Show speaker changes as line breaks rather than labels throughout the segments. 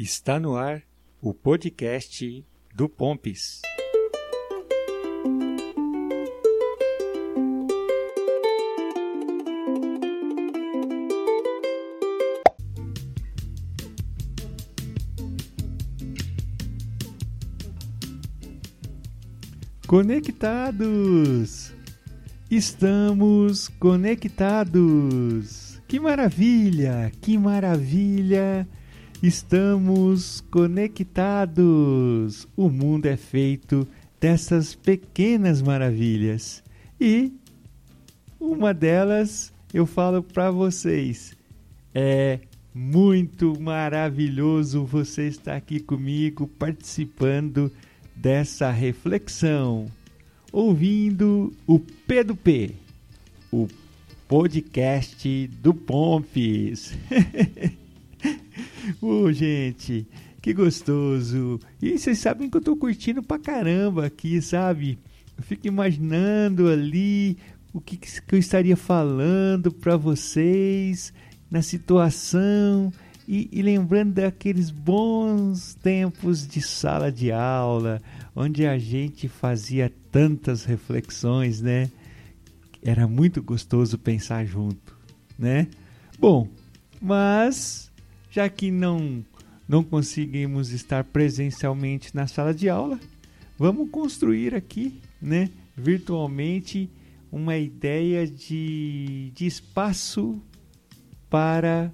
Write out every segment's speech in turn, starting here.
Está no ar o podcast do Pompis. Conectados! Estamos conectados! Que maravilha! Que maravilha! Estamos conectados! O mundo é feito dessas pequenas maravilhas e uma delas eu falo para vocês. É muito maravilhoso você estar aqui comigo participando dessa reflexão, ouvindo o P do P, o podcast do Pompis. Ô, gente, que gostoso! E vocês sabem que eu tô curtindo pra caramba aqui, sabe? Eu fico imaginando ali o que, que eu estaria falando para vocês na situação e, e, lembrando daqueles bons tempos de sala de aula, onde a gente fazia tantas reflexões, né? Era muito gostoso pensar junto, né? Bom, mas já que não não conseguimos estar presencialmente na sala de aula, vamos construir aqui, né, virtualmente uma ideia de, de espaço para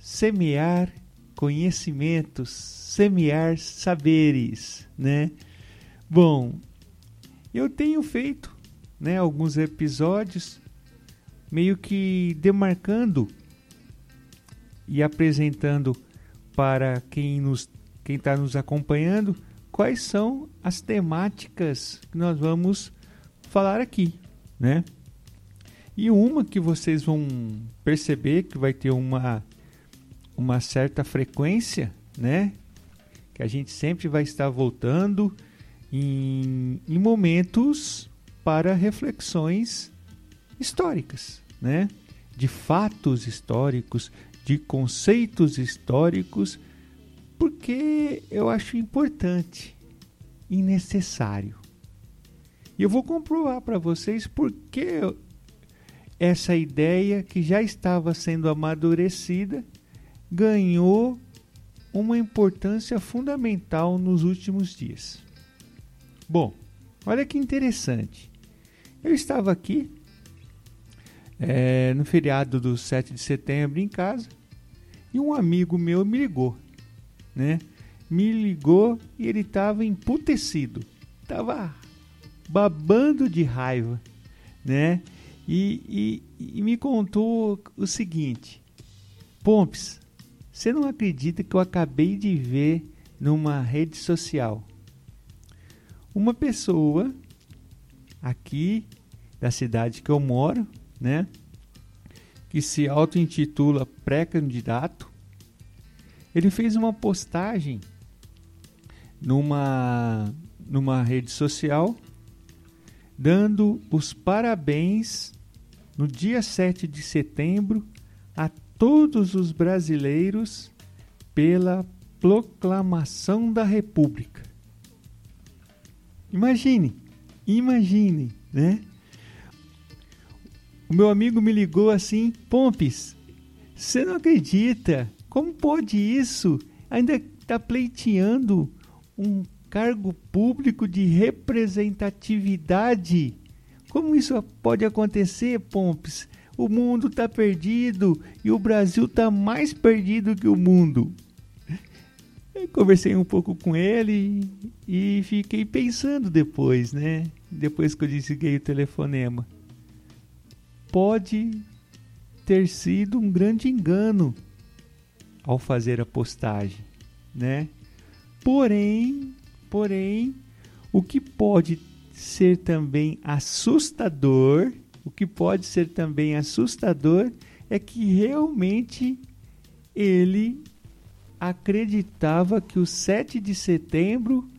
semear conhecimentos, semear saberes, né? Bom, eu tenho feito, né, alguns episódios meio que demarcando e apresentando para quem nos quem está nos acompanhando quais são as temáticas que nós vamos falar aqui, né? E uma que vocês vão perceber que vai ter uma uma certa frequência, né? Que a gente sempre vai estar voltando em, em momentos para reflexões históricas, né? De fatos históricos, de conceitos históricos, porque eu acho importante e necessário. E eu vou comprovar para vocês porque essa ideia que já estava sendo amadurecida ganhou uma importância fundamental nos últimos dias. Bom, olha que interessante. Eu estava aqui é, no feriado do 7 de setembro em casa e um amigo meu me ligou, né? Me ligou e ele estava emputecido, estava babando de raiva, né? E, e, e me contou o seguinte: Pompes, você não acredita que eu acabei de ver numa rede social uma pessoa aqui da cidade que eu moro, né? Que se auto-intitula pré-candidato. Ele fez uma postagem numa, numa rede social dando os parabéns no dia 7 de setembro a todos os brasileiros pela proclamação da República. Imagine, imagine, né? O meu amigo me ligou assim, Pompes, você não acredita? Como pode isso? Ainda está pleiteando um cargo público de representatividade. Como isso pode acontecer, Pompes? o mundo está perdido e o Brasil está mais perdido que o mundo. Eu conversei um pouco com ele e fiquei pensando depois, né? Depois que eu desliguei o telefonema. Pode ter sido um grande engano ao fazer a postagem, né? Porém, porém, o que pode ser também assustador o que pode ser também assustador é que realmente ele acreditava que o 7 de setembro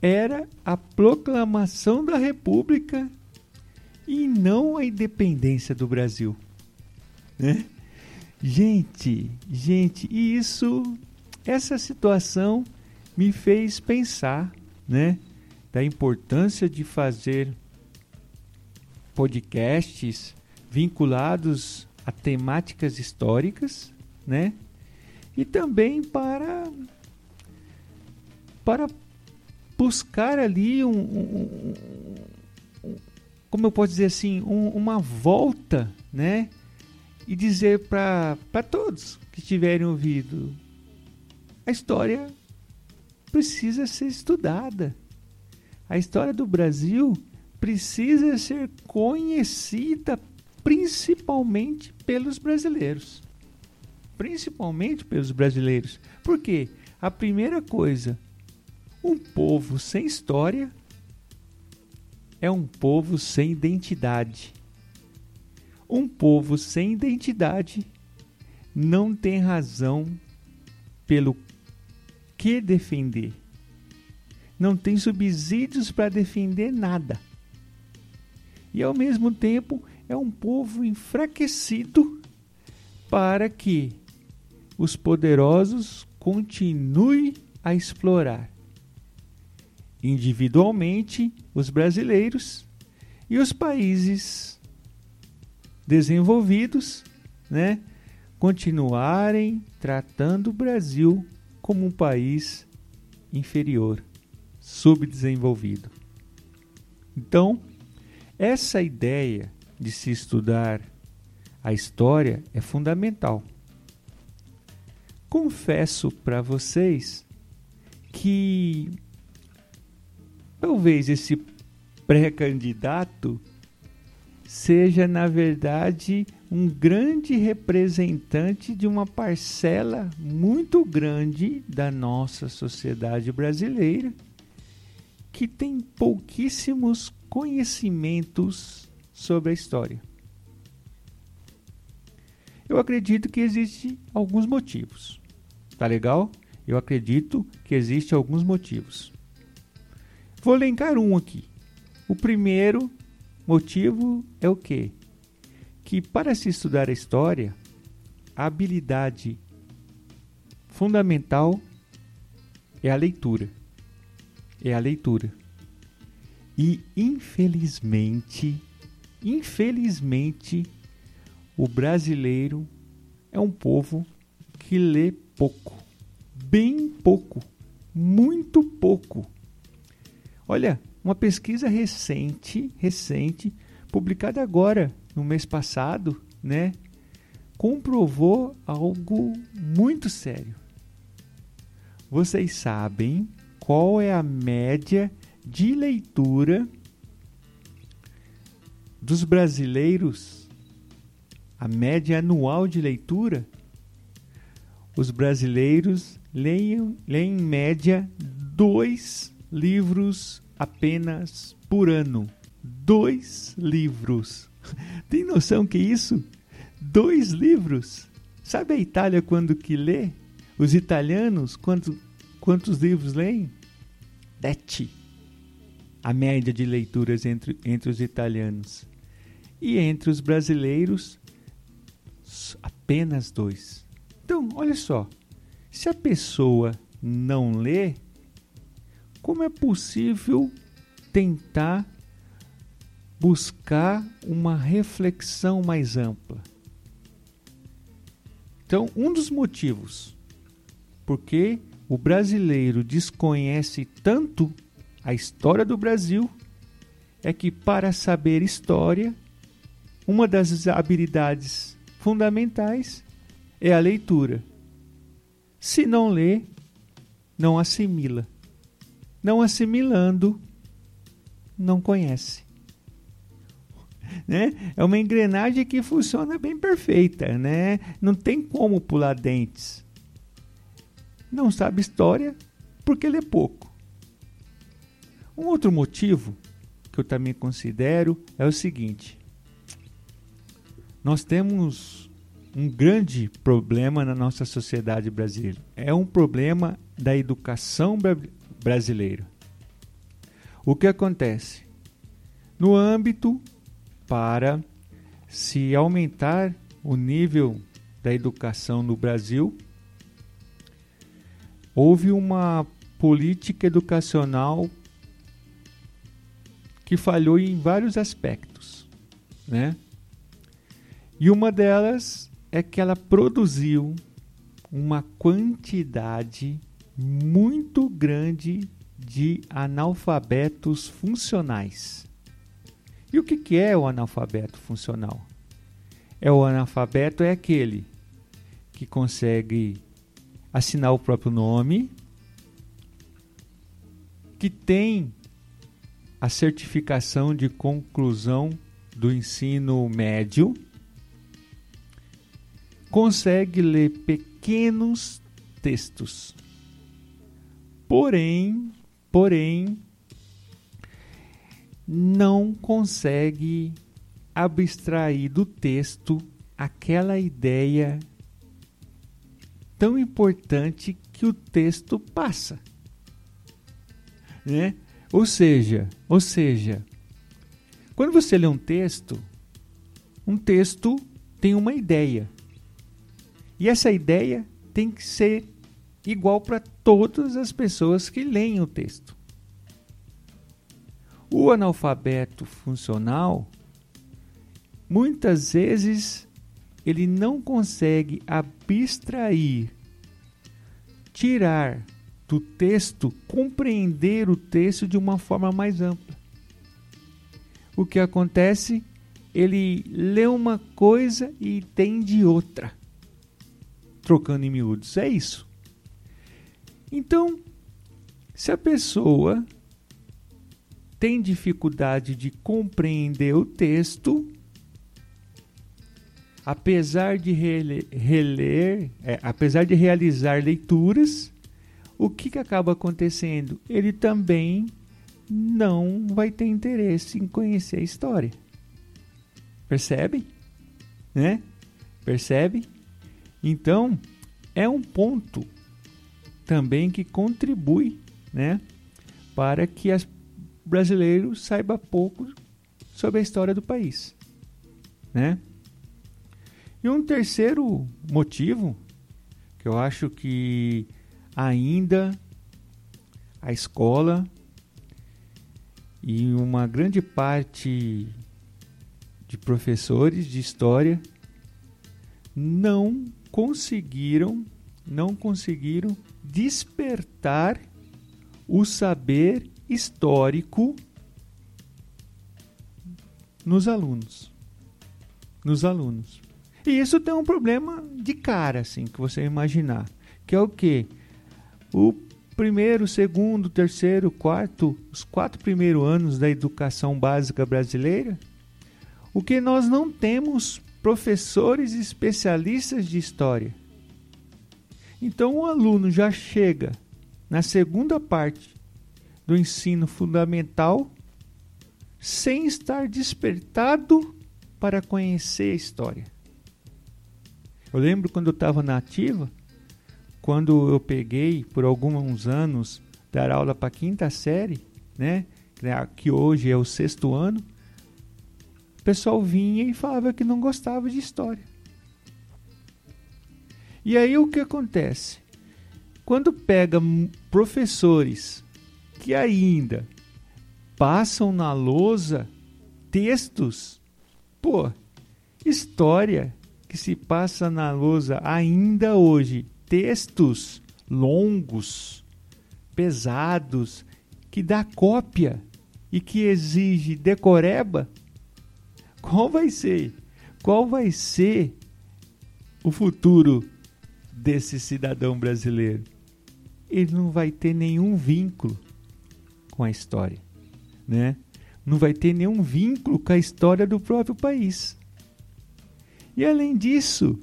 era a proclamação da República e não a independência do Brasil. Né? Gente, gente, e isso, essa situação me fez pensar, né, da importância de fazer podcasts vinculados a temáticas históricas, né? E também para para buscar ali um, um, um como eu posso dizer assim, um, uma volta, né? E dizer para todos que tiverem ouvido, a história precisa ser estudada. A história do Brasil precisa ser conhecida principalmente pelos brasileiros. Principalmente pelos brasileiros. Por quê? A primeira coisa, um povo sem história é um povo sem identidade. Um povo sem identidade não tem razão pelo que defender. Não tem subsídios para defender nada. E ao mesmo tempo é um povo enfraquecido para que os poderosos continuem a explorar individualmente os brasileiros e os países desenvolvidos, né, continuarem tratando o Brasil como um país inferior, subdesenvolvido. Então, essa ideia de se estudar a história é fundamental. Confesso para vocês que talvez esse pré-candidato seja, na verdade, um grande representante de uma parcela muito grande da nossa sociedade brasileira que tem pouquíssimos conhecimentos sobre a história. Eu acredito que existem alguns motivos. Tá legal? Eu acredito que existem alguns motivos. Vou elencar um aqui. O primeiro motivo é o quê? Que para se estudar a história, a habilidade fundamental é a leitura. É a leitura. E infelizmente, infelizmente, o brasileiro é um povo que lê pouco. Bem pouco. Muito pouco. Olha, uma pesquisa recente, recente, publicada agora, no mês passado, né, comprovou algo muito sério. Vocês sabem qual é a média de leitura dos brasileiros? A média anual de leitura? Os brasileiros leem, leem em média dois livros apenas por ano. Dois livros. Tem noção que isso? Dois livros. Sabe a Itália quando que lê? Os italianos, quanto, quantos livros leem? Dete. A média de leituras entre, entre os italianos. E entre os brasileiros, apenas dois. Então, olha só. Se a pessoa não lê, como é possível tentar buscar uma reflexão mais ampla? Então, um dos motivos porque o brasileiro desconhece tanto a história do Brasil é que, para saber história, uma das habilidades fundamentais é a leitura. Se não lê, não assimila não assimilando, não conhece. Né? É uma engrenagem que funciona bem perfeita, né? Não tem como pular dentes. Não sabe história porque lê pouco. Um outro motivo que eu também considero é o seguinte: nós temos um grande problema na nossa sociedade brasileira. É um problema da educação brasileiro. O que acontece? No âmbito para se aumentar o nível da educação no Brasil, houve uma política educacional que falhou em vários aspectos, né? E uma delas é que ela produziu uma quantidade muito grande de analfabetos funcionais. E o que, que é o analfabeto funcional? É o analfabeto é aquele que consegue assinar o próprio nome, que tem a certificação de conclusão do ensino médio, consegue ler pequenos textos. Porém, porém, não consegue abstrair do texto aquela ideia tão importante que o texto passa. Né? Ou seja, ou seja, quando você lê um texto, um texto tem uma ideia. E essa ideia tem que ser igual para todas as pessoas que leem o texto. O analfabeto funcional, muitas vezes, ele não consegue abstrair, tirar do texto, compreender o texto de uma forma mais ampla. O que acontece? Ele lê uma coisa e entende outra trocando em miúdos. É isso. Então, se a pessoa tem dificuldade de compreender o texto, apesar de reler, reler é, apesar de realizar leituras, o que, que acaba acontecendo? Ele também não vai ter interesse em conhecer a história. Percebe? Né? Percebe? Então, é um ponto também que contribui, né, para que o brasileiro saiba pouco sobre a história do país, né? E um terceiro motivo que eu acho que ainda a escola e uma grande parte de professores de história não conseguiram, não conseguiram despertar o saber histórico nos alunos. Nos alunos. E isso tem um problema de cara, assim, que você imaginar. Que é o quê? O primeiro, segundo, terceiro, quarto, os quatro primeiros anos da educação básica brasileira, o que nós não temos professores especialistas de história. Então o aluno já chega na segunda parte do ensino fundamental sem estar despertado para conhecer a história. Eu lembro quando eu estava na ativa, quando eu peguei por alguns anos dar aula para a quinta série, né, que hoje é o sexto ano, pessoal vinha e falava que não gostava de história. E aí o que acontece? Quando pega professores que ainda passam na lousa textos, pô, história que se passa na lousa ainda hoje, textos longos, pesados, que dá cópia e que exige decoreba, qual vai ser? Qual vai ser o futuro desse cidadão brasileiro? Ele não vai ter nenhum vínculo com a história, né? Não vai ter nenhum vínculo com a história do próprio país. E além disso,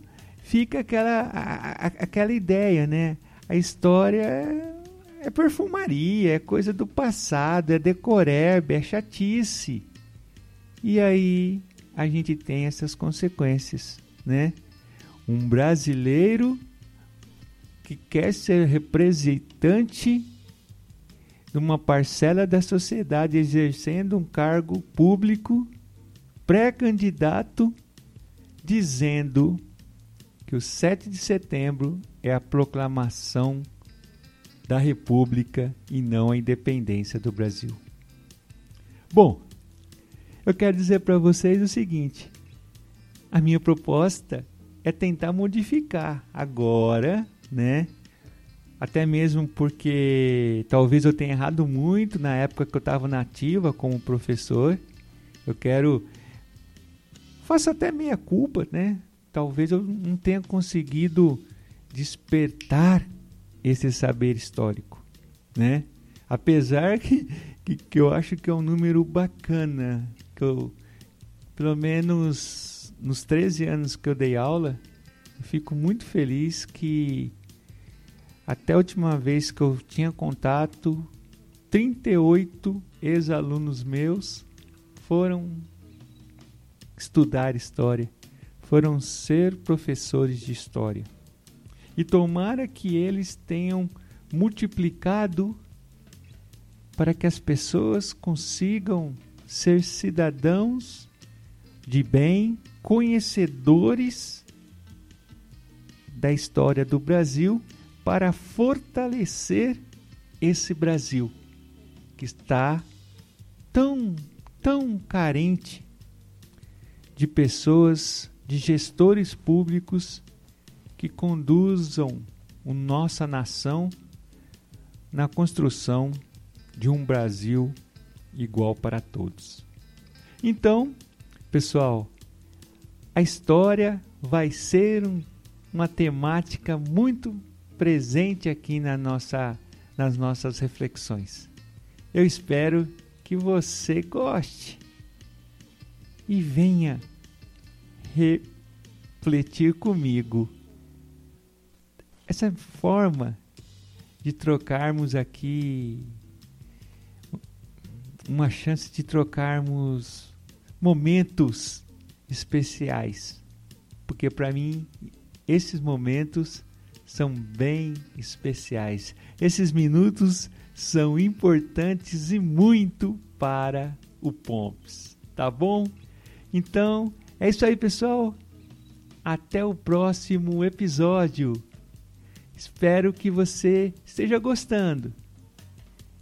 fica aquela, a, a, aquela ideia, né? A história é, é perfumaria, é coisa do passado, é decoreba, é chatice. E aí a gente tem essas consequências, né? Um brasileiro que quer ser representante de uma parcela da sociedade exercendo um cargo público, pré-candidato, dizendo que o 7 de setembro é a proclamação da República e não a independência do Brasil. Bom, eu quero dizer para vocês o seguinte: a minha proposta é tentar modificar agora, né? Até mesmo porque talvez eu tenha errado muito na época que eu estava nativa como professor. Eu quero. Faço até meia culpa, né? Talvez eu não tenha conseguido despertar esse saber histórico, né? Apesar que, que, que eu acho que é um número bacana, que eu, pelo menos nos 13 anos que eu dei aula, eu fico muito feliz que até a última vez que eu tinha contato, 38 ex-alunos meus foram estudar história, foram ser professores de história. E tomara que eles tenham multiplicado para que as pessoas consigam ser cidadãos de bem, conhecedores da história do Brasil, para fortalecer esse Brasil que está tão, tão carente de pessoas, de gestores públicos que conduzam a nossa nação na construção de um Brasil igual para todos. Então, pessoal, a história vai ser um, uma temática muito presente aqui na nossa, nas nossas reflexões. Eu espero que você goste e venha refletir comigo. Essa forma de trocarmos aqui uma chance de trocarmos momentos especiais, porque para mim esses momentos são bem especiais. Esses minutos são importantes e muito para o Pomps, tá bom? Então, é isso aí, pessoal. Até o próximo episódio. Espero que você esteja gostando.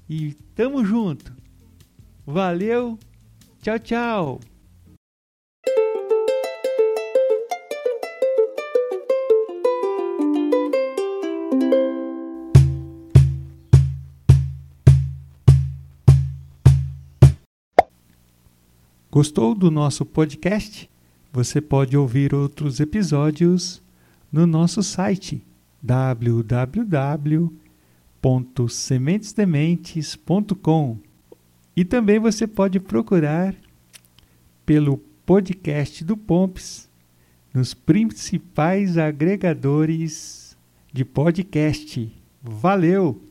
E tamo junto. Valeu. Tchau, tchau. Gostou do nosso podcast? Você pode ouvir outros episódios no nosso site www.sementesdementes.com e também você pode procurar pelo podcast do Pomps nos principais agregadores de podcast. Valeu!